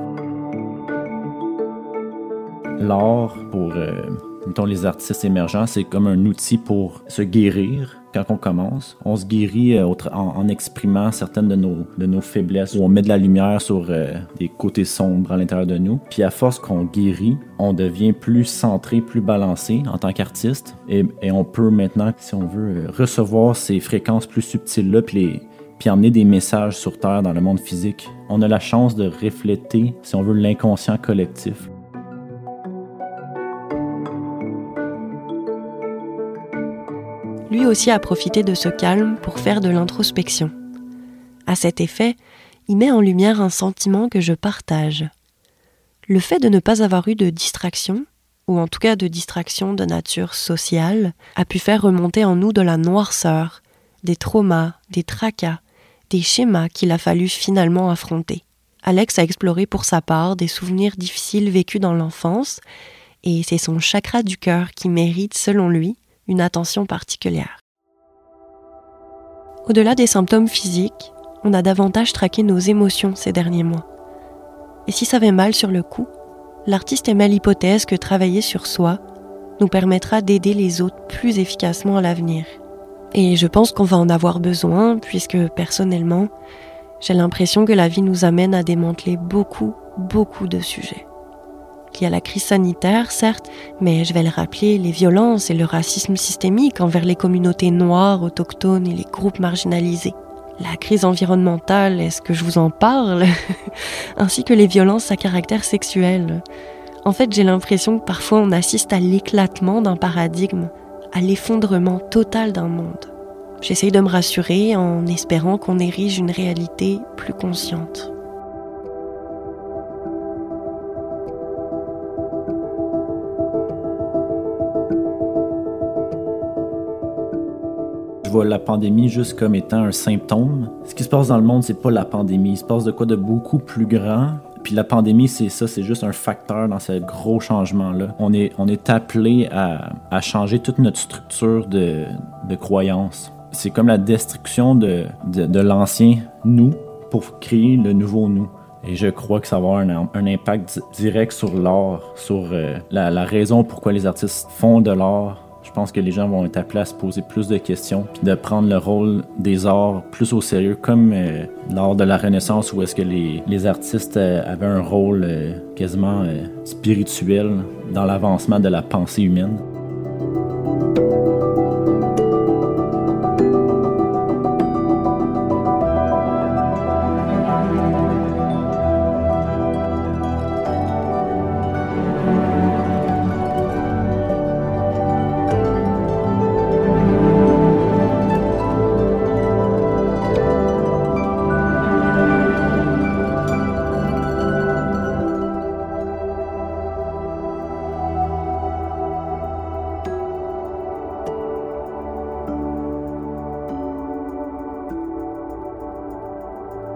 [SPEAKER 9] L'art pour euh, les artistes émergents, c'est comme un outil pour se guérir quand on commence. On se guérit euh, en, exprimant certaines de nos, de nos faiblesses, ou on met de la lumière sur euh, des côtés sombres à l'intérieur de nous. Puis à force qu'on guérit, on devient plus centré, plus balancé en tant qu'artiste. Et, et, on peut maintenant, si on veut, euh, recevoir ces fréquences plus subtiles-là, puis les, puis emmener des messages sur Terre dans le monde physique. On a la chance de refléter, si on veut, l'inconscient collectif.
[SPEAKER 1] Aussi a profité de ce calme pour faire de l'introspection. À cet effet, il met en lumière un sentiment que je partage. Le fait de ne pas avoir eu de distraction, ou en tout cas de distraction de nature sociale, a pu faire remonter en nous de la noirceur, des traumas, des tracas, des schémas qu'il a fallu finalement affronter. Alex a exploré pour sa part des souvenirs difficiles vécus dans l'enfance, et c'est son chakra du cœur qui mérite, selon lui, une attention particulière. Au-delà des symptômes physiques, on a davantage traqué nos émotions ces derniers mois. Et si ça va mal sur le coup, l'artiste émet l'hypothèse que travailler sur soi nous permettra d'aider les autres plus efficacement à l'avenir. Et je pense qu'on va en avoir besoin, puisque personnellement, j'ai l'impression que la vie nous amène à démanteler beaucoup, beaucoup de sujets. Il y a la crise sanitaire, certes, mais je vais le rappeler, les violences et le racisme systémique envers les communautés noires, autochtones et les groupes marginalisés. la crise environnementale, est-ce que je vous en parle <laughs> Ainsi que les violences à caractère sexuel. En fait, j'ai l'impression que parfois on assiste à l'éclatement d'un paradigme, à l'effondrement total d'un monde. J'essaye de me rassurer en espérant qu'on érige une réalité plus consciente.
[SPEAKER 9] La pandémie juste comme étant un symptôme. Ce qui se passe dans le monde, c'est pas la pandémie. Il se passe de quoi de beaucoup plus grand. Puis la pandémie, c'est ça, c'est juste un facteur dans ce gros changement-là. On est, on est appelé à, à changer toute notre structure de, de croyance. C'est comme la destruction de, de, l'ancien nous pour créer le nouveau nous. Et je crois que ça va avoir un, impact direct sur l'art, sur euh, la, raison pourquoi les artistes font de l'art, pense que les gens vont être appelés à se poser plus de questions, puis de prendre le rôle des arts plus au sérieux, comme euh, lors de la Renaissance où est-ce que les, les artistes euh, avaient un rôle euh, quasiment euh, spirituel dans l'avancement de la pensée humaine.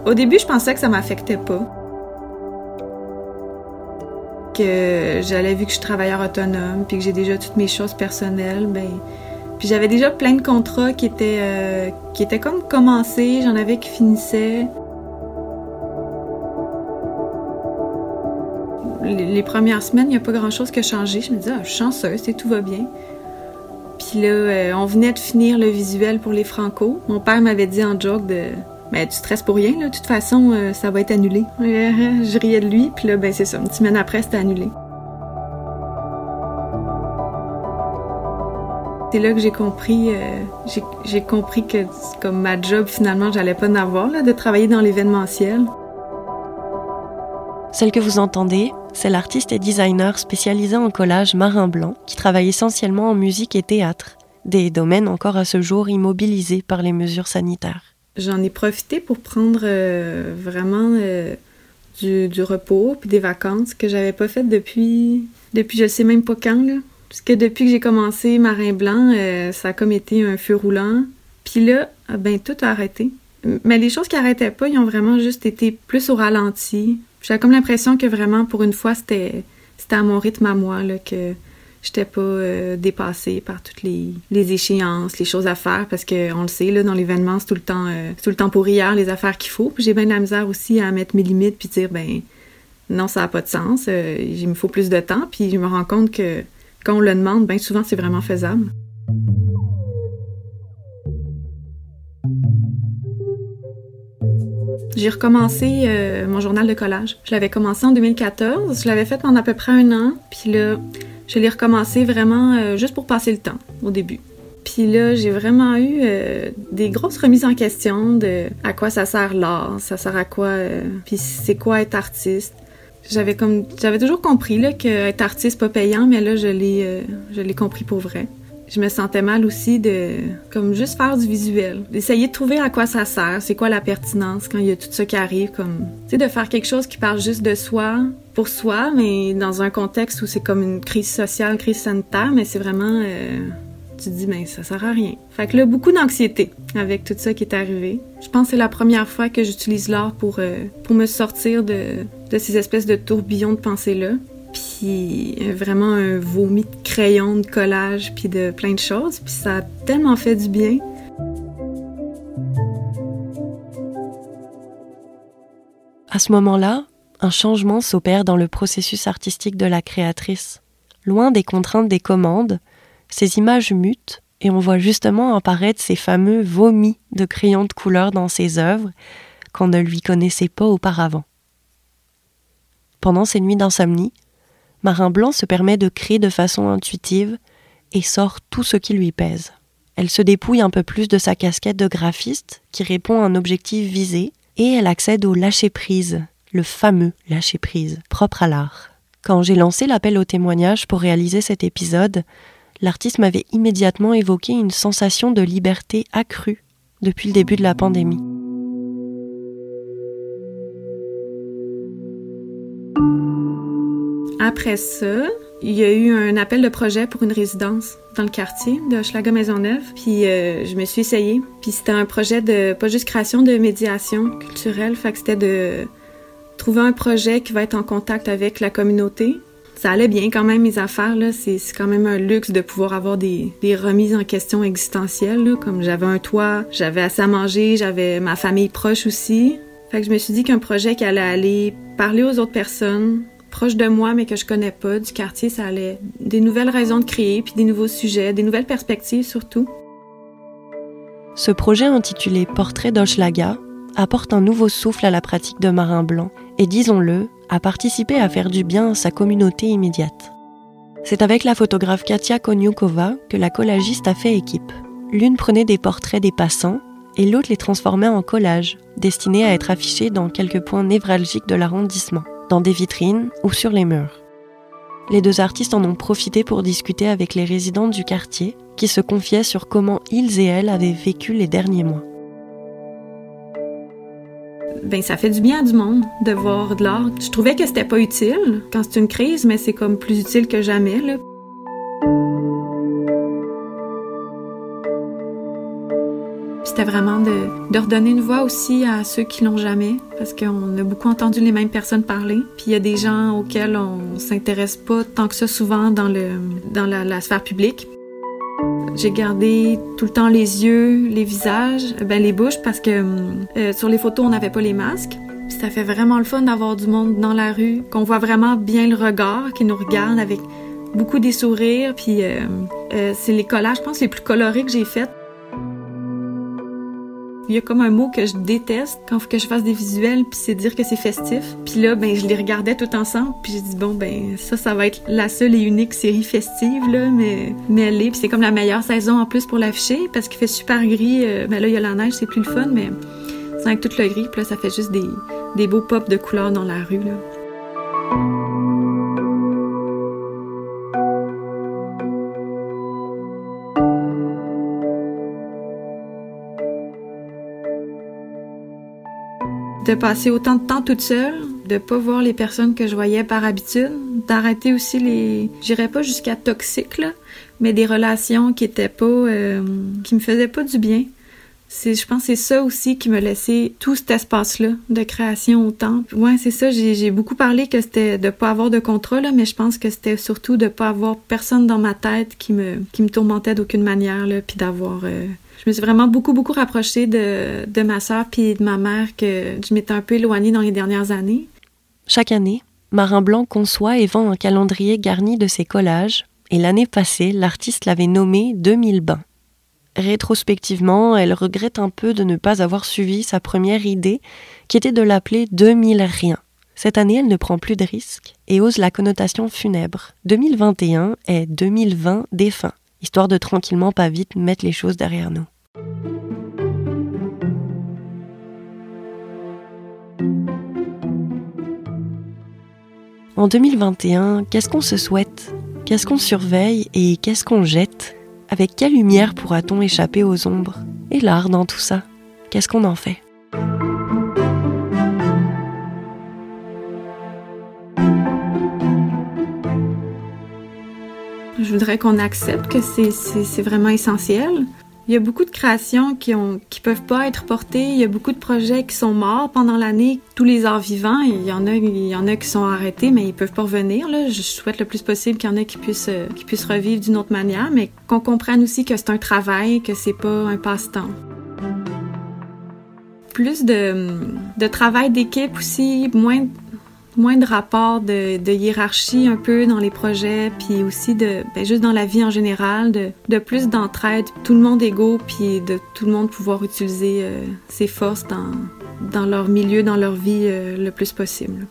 [SPEAKER 10] Au début, je pensais que ça m'affectait pas. Que j'allais, vu que je suis travailleur autonome, puis que j'ai déjà toutes mes choses personnelles, ben. Puis j'avais déjà plein de contrats qui étaient, euh, qui étaient comme commencés, j'en avais qui finissaient. Les, premières semaines, il n'y a pas grand-chose qui a changé. Je me disais, ah, je suis chanceuse, tout va bien. Puis là, euh, on venait de finir le visuel pour les Franco. Mon père m'avait dit en joke de mais tu stresses pour rien, là. De toute façon, euh, ça va être annulé. <laughs> je riais de lui, puis là, ben c'est ça. Une semaine après, c'était annulé. C'est là que j'ai compris, euh, j'ai compris que comme ma job, finalement, j'allais pas en avoir, là, de travailler dans l'événementiel.
[SPEAKER 1] Celle que vous entendez, c'est l'artiste et designer spécialisé en collage marin blanc qui travaille essentiellement en musique et théâtre, des domaines encore à ce jour immobilisés par les mesures sanitaires.
[SPEAKER 10] J'en ai profité pour prendre euh, vraiment euh, du, repos puis des vacances que j'avais pas faites depuis depuis je sais même pas quand là. Depuis que j'ai commencé Marin Blanc, euh, ça a comme été un feu roulant. Puis là, ah ben tout a arrêté. Mais les choses qui arrêtaient pas, ils ont vraiment juste été plus au ralenti. J'avais comme l'impression que vraiment pour une fois c'était c'était à mon rythme à moi là que j'étais pas euh, dépassée par toutes les, échéances, les choses à faire, parce que on le sait, là, dans l'événement, c'est tout le temps euh, tout le temps pour hier, les affaires qu'il faut. Puis j'ai bien la misère aussi à mettre mes limites puis dire ben non, ça n'a pas de sens, euh, il me faut plus de temps, puis je me rends compte que quand on le demande, bien souvent c'est vraiment faisable. J'ai recommencé mon journal de collage. Je l'avais commencé en 2014, je l'avais fait pendant à peu près un an, puis là, je l'ai recommencé vraiment euh, juste pour passer le temps au début. Puis là, j'ai vraiment eu euh, des grosses remises en question de à quoi ça sert l'art, ça sert à quoi, euh, puis c'est quoi être artiste. J'avais comme, j'avais toujours compris là que être artiste pas payant, mais là je l'ai, je l'ai compris pour vrai. Je me sentais mal aussi de, comme juste faire du visuel, d'essayer de trouver à quoi ça sert, c'est quoi la pertinence quand il y a tout ça qui arrive, comme, tu sais, de faire quelque chose qui parle juste de soi, pour soi, mais dans un contexte où c'est comme une crise sociale, crise sanitaire, mais c'est vraiment, euh, tu te dis, mais ça sert à rien. Fait que là, beaucoup d'anxiété avec tout ça qui est arrivé. Je pense que c'est la première fois que j'utilise l'art pour, euh, pour me sortir de, de ces espèces de tourbillons de pensée-là. Puis euh, vraiment un vomi de crayon, de collage, puis de plein de choses. Puis ça a tellement fait du bien.
[SPEAKER 1] À ce moment-là, un changement s'opère dans le processus artistique de la créatrice. Loin des contraintes des commandes, ces images mutent et on voit justement apparaître ces fameux vomis de crayons de couleur dans ses œuvres qu'on ne lui connaissait pas auparavant. Pendant ces nuits d'insomnie, Marin Blanc se permet de créer de façon intuitive et sort tout ce qui lui pèse. Elle se dépouille un peu plus de sa casquette de graphiste, qui répond à un objectif visé, et elle accède au lâcher-prise, le fameux lâcher-prise, propre à l'art. Quand j'ai lancé l'appel au témoignage pour réaliser cet épisode, l'artiste m'avait immédiatement évoqué une sensation de liberté accrue depuis le début de la pandémie.
[SPEAKER 10] Après ça, il y a eu un appel de projet pour une résidence dans le quartier de Hochelaga Maisonneuve. Puis euh, je me suis essayée. Puis c'était un projet de pas juste création de médiation culturelle, fait que c'était de trouver un projet qui va être en contact avec la communauté. Ça allait bien quand même mes affaires là, c'est quand même un luxe de pouvoir avoir des, remises en question existentielles là. comme j'avais un toit, j'avais assez à manger, j'avais ma famille proche aussi. Fait que je me suis dit qu'un projet qui allait aller parler aux autres personnes, proche de moi, mais que je connais pas, du quartier, ça allait. Des nouvelles raisons de créer, puis des nouveaux sujets, des nouvelles perspectives surtout.
[SPEAKER 1] Ce projet intitulé Portrait d'Hochelaga apporte un nouveau souffle à la pratique de marin blanc et, disons-le, a participé à faire du bien à sa communauté immédiate. C'est avec la photographe Katia Konyukova que la collagiste a fait équipe. L'une prenait des portraits des passants et l'autre les transformait en collages, destinés à être affichés dans quelques points névralgiques de l'arrondissement dans des vitrines ou sur les murs. Les deux artistes en ont profité pour discuter avec les résidents du quartier qui se confiaient sur comment ils et elles avaient vécu les derniers mois.
[SPEAKER 10] Ben, ça fait du bien à du monde de voir de l'art. Je trouvais que c'était pas utile quand c'est une crise, mais c'est comme plus utile que jamais. C'était vraiment de, de, redonner une voix aussi à ceux qui l'ont jamais, parce qu'on a beaucoup entendu les mêmes personnes parler. Puis il y a des gens auxquels on s'intéresse pas tant que ça souvent dans, le, dans la, sphère publique. J'ai gardé tout le temps les yeux, les visages, ben les bouches, parce que euh, sur les photos on n'avait pas les masques. Puis ça fait vraiment le fun d'avoir du monde dans la rue, qu'on voit vraiment bien le regard, qui nous regarde avec beaucoup des sourires. Puis euh, euh, c'est les collages, je pense, les plus colorés que j'ai faits. Il y a comme un mot que je déteste quand faut que je fasse des visuels, puis c'est dire que c'est festif. Puis là, ben je les regardais tout ensemble, puis j'ai dit bon ben ça, ça va être la seule et unique série festive là, mais mais elle est, puis c'est comme la meilleure saison en plus pour l'afficher parce qu'il fait super gris. Euh, ben là il y a la neige, c'est plus le fun, mais c'est avec tout le gris, puis là ça fait juste des des beaux pops de couleurs dans la rue là. De passer autant de temps toute seule, de pas voir les personnes que je voyais par habitude, d'arrêter aussi les, j'irais pas jusqu'à toxiques là, mais des relations qui étaient pas, euh, qui me faisaient pas du bien. C'est, je pense, c'est ça aussi qui me laissait tout cet espace-là de création autant. Ouais, c'est ça. J'ai, beaucoup parlé que c'était de pas avoir de contrat là, mais je pense que c'était surtout de pas avoir personne dans ma tête qui me, qui me tourmentait d'aucune manière là, puis d'avoir euh, je me suis vraiment beaucoup, beaucoup rapprochée de, de ma sœur puis de ma mère que je m'étais un peu éloignée dans les dernières années.
[SPEAKER 1] Chaque année, Marin Blanc conçoit et vend un calendrier garni de ses collages, et l'année passée, l'artiste l'avait nommé 2000 bains. Rétrospectivement, elle regrette un peu de ne pas avoir suivi sa première idée, qui était de l'appeler 2000 rien. Cette année, elle ne prend plus de risques et ose la connotation funèbre. 2021 est 2020 défunt histoire de tranquillement pas vite mettre les choses derrière nous. En 2021, qu'est-ce qu'on se souhaite? Qu'est-ce qu'on surveille et qu'est-ce qu'on jette? Avec quelle lumière pourra-t-on échapper aux ombres Et l'art dans tout ça? Qu'est-ce qu'on en fait?
[SPEAKER 10] Je voudrais qu'on accepte que c'est vraiment essentiel. Il y a beaucoup de créations qui qui peuvent pas être portées. Il y a beaucoup de projets qui sont morts pendant l'année. Tous les arts vivants, il y en a, il y en a qui sont arrêtés, mais ils peuvent pas revenir. Je souhaite le plus possible qu'il y en ait qui puissent qui puissent revivre d'une autre manière, mais qu'on comprenne aussi que c'est un travail, que c'est pas un passe-temps. Plus de, de travail d'équipe aussi, moins moins de rapports de, hiérarchie un peu dans les projets, puis aussi de ben, juste dans la vie en général, de, plus d'entraide, tout le monde égaux, puis de tout le monde pouvoir utiliser euh, ses forces dans, dans leur milieu, dans leur vie euh, le plus possible.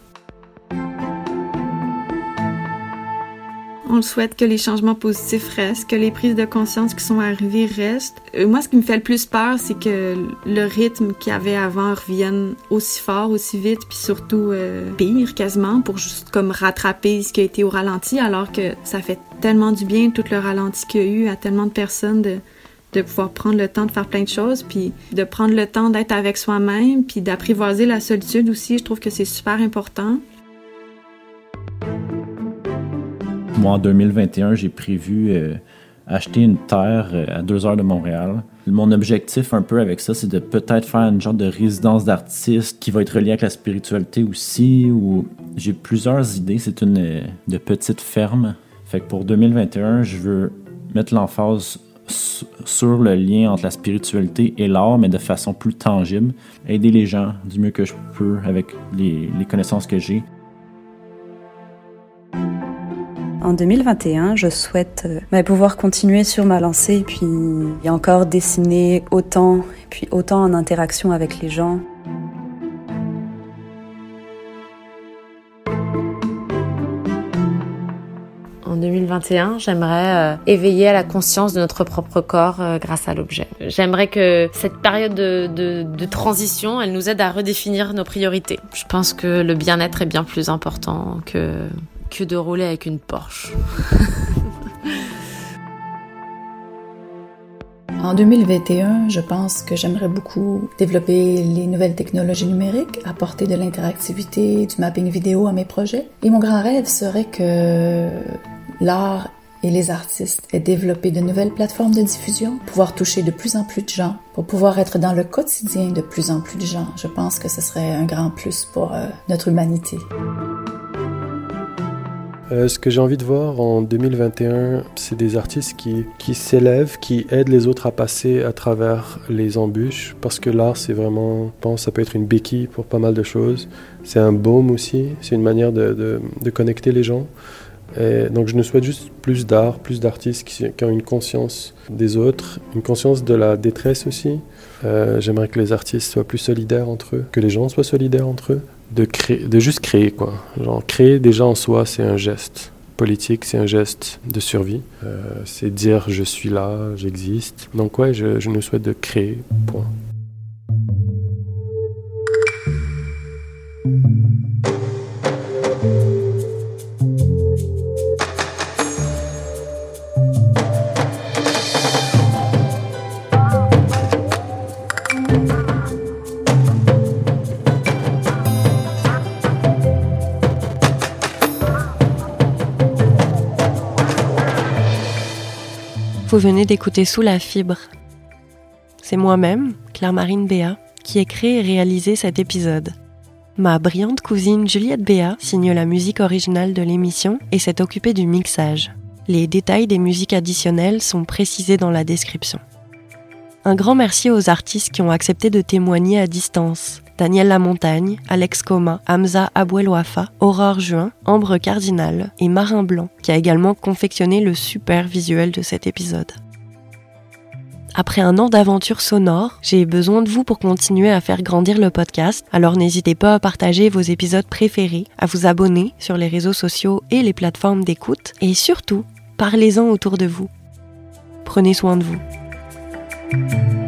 [SPEAKER 10] On souhaite que les changements positifs restent, que les prises de conscience qui sont arrivées restent. Euh, moi, ce qui me fait le plus peur, c'est que le rythme qu'il y avait avant revienne aussi fort, aussi vite, puis surtout euh, pire quasiment, pour juste comme rattraper ce qui a été au ralenti, alors que ça fait tellement du bien tout le ralenti qu'il y a eu à tellement de personnes de de pouvoir prendre le temps de faire plein de choses, puis de prendre le temps d'être avec soi-même, puis d'apprivoiser la solitude aussi. Je trouve que c'est super important.
[SPEAKER 9] Moi, en 2021, j'ai prévu euh, acheter une terre euh, à deux heures de Montréal. Mon objectif un peu avec ça, c'est de peut-être faire une genre de résidence d'artiste qui va être reliée avec la spiritualité aussi. J'ai plusieurs idées. C'est une euh, de petite ferme. Fait que pour 2021, je veux mettre l'emphase sur le lien entre la spiritualité et l'art, mais de façon plus tangible. Aider les gens du mieux que je peux avec les connaissances que j'ai.
[SPEAKER 2] En 2021, je souhaite euh, bah, pouvoir continuer sur ma lancée et puis encore dessiner autant et puis autant en interaction avec les gens.
[SPEAKER 8] En 2021, j'aimerais euh, éveiller à la conscience de notre propre corps euh, grâce à l'objet. J'aimerais que cette période de, de, de, transition, elle nous aide à redéfinir nos priorités. Je pense que le bien-être est bien plus important que que de rouler avec une Porsche. <laughs>
[SPEAKER 6] En 2021, je pense que j'aimerais beaucoup développer les nouvelles technologies numériques, apporter de l'interactivité, du mapping vidéo à mes projets. Et mon grand rêve serait que l'art et les artistes aient développé de nouvelles plateformes de diffusion, pouvoir toucher de plus en plus de gens, pour pouvoir être dans le quotidien de plus en plus de gens. Je pense que ce serait un grand plus pour euh, notre humanité.
[SPEAKER 3] Euh, ce que j'ai envie de voir en 2021, c'est des artistes qui, qui s'élèvent, qui aident les autres à passer à travers les embûches, parce que l'art, c'est vraiment, je pense, ça peut être une béquille pour pas mal de choses. C'est un baume aussi, c'est une manière de, de, connecter les gens. Donc je nous souhaite juste plus d'art, plus d'artistes qui, qui, ont une conscience des autres, une conscience de la détresse aussi. Euh, J'aimerais que les artistes soient plus solidaires entre eux, que les gens soient solidaires entre eux de créer, de juste créer quoi. Genre créer déjà en soi, c'est un geste politique, c'est un geste de survie. Euh, c'est dire je suis là, j'existe. Donc ouais, je, je nous souhaite de créer. Point.
[SPEAKER 1] Vous venez d'écouter Sous la fibre. C'est moi-même, Claire-Marine Béat, qui ai créé et réalisé cet épisode. Ma brillante cousine Juliette Béat signe la musique originale de l'émission et s'est occupée du mixage. Les détails des musiques additionnelles sont précisés dans la description. Un grand merci aux artistes qui ont accepté de témoigner à distance. Daniel Lamontagne, Alex Coma, Hamza Abouelouafa, Aurore Juin, Ambre Cardinal et Marin Blanc, qui a également confectionné le super visuel de cet épisode. Après un an d'aventure sonore, j'ai besoin de vous pour continuer à faire grandir le podcast, alors n'hésitez pas à partager vos épisodes préférés, à vous abonner sur les réseaux sociaux et les plateformes d'écoute, et surtout, parlez-en autour de vous. Prenez soin de vous.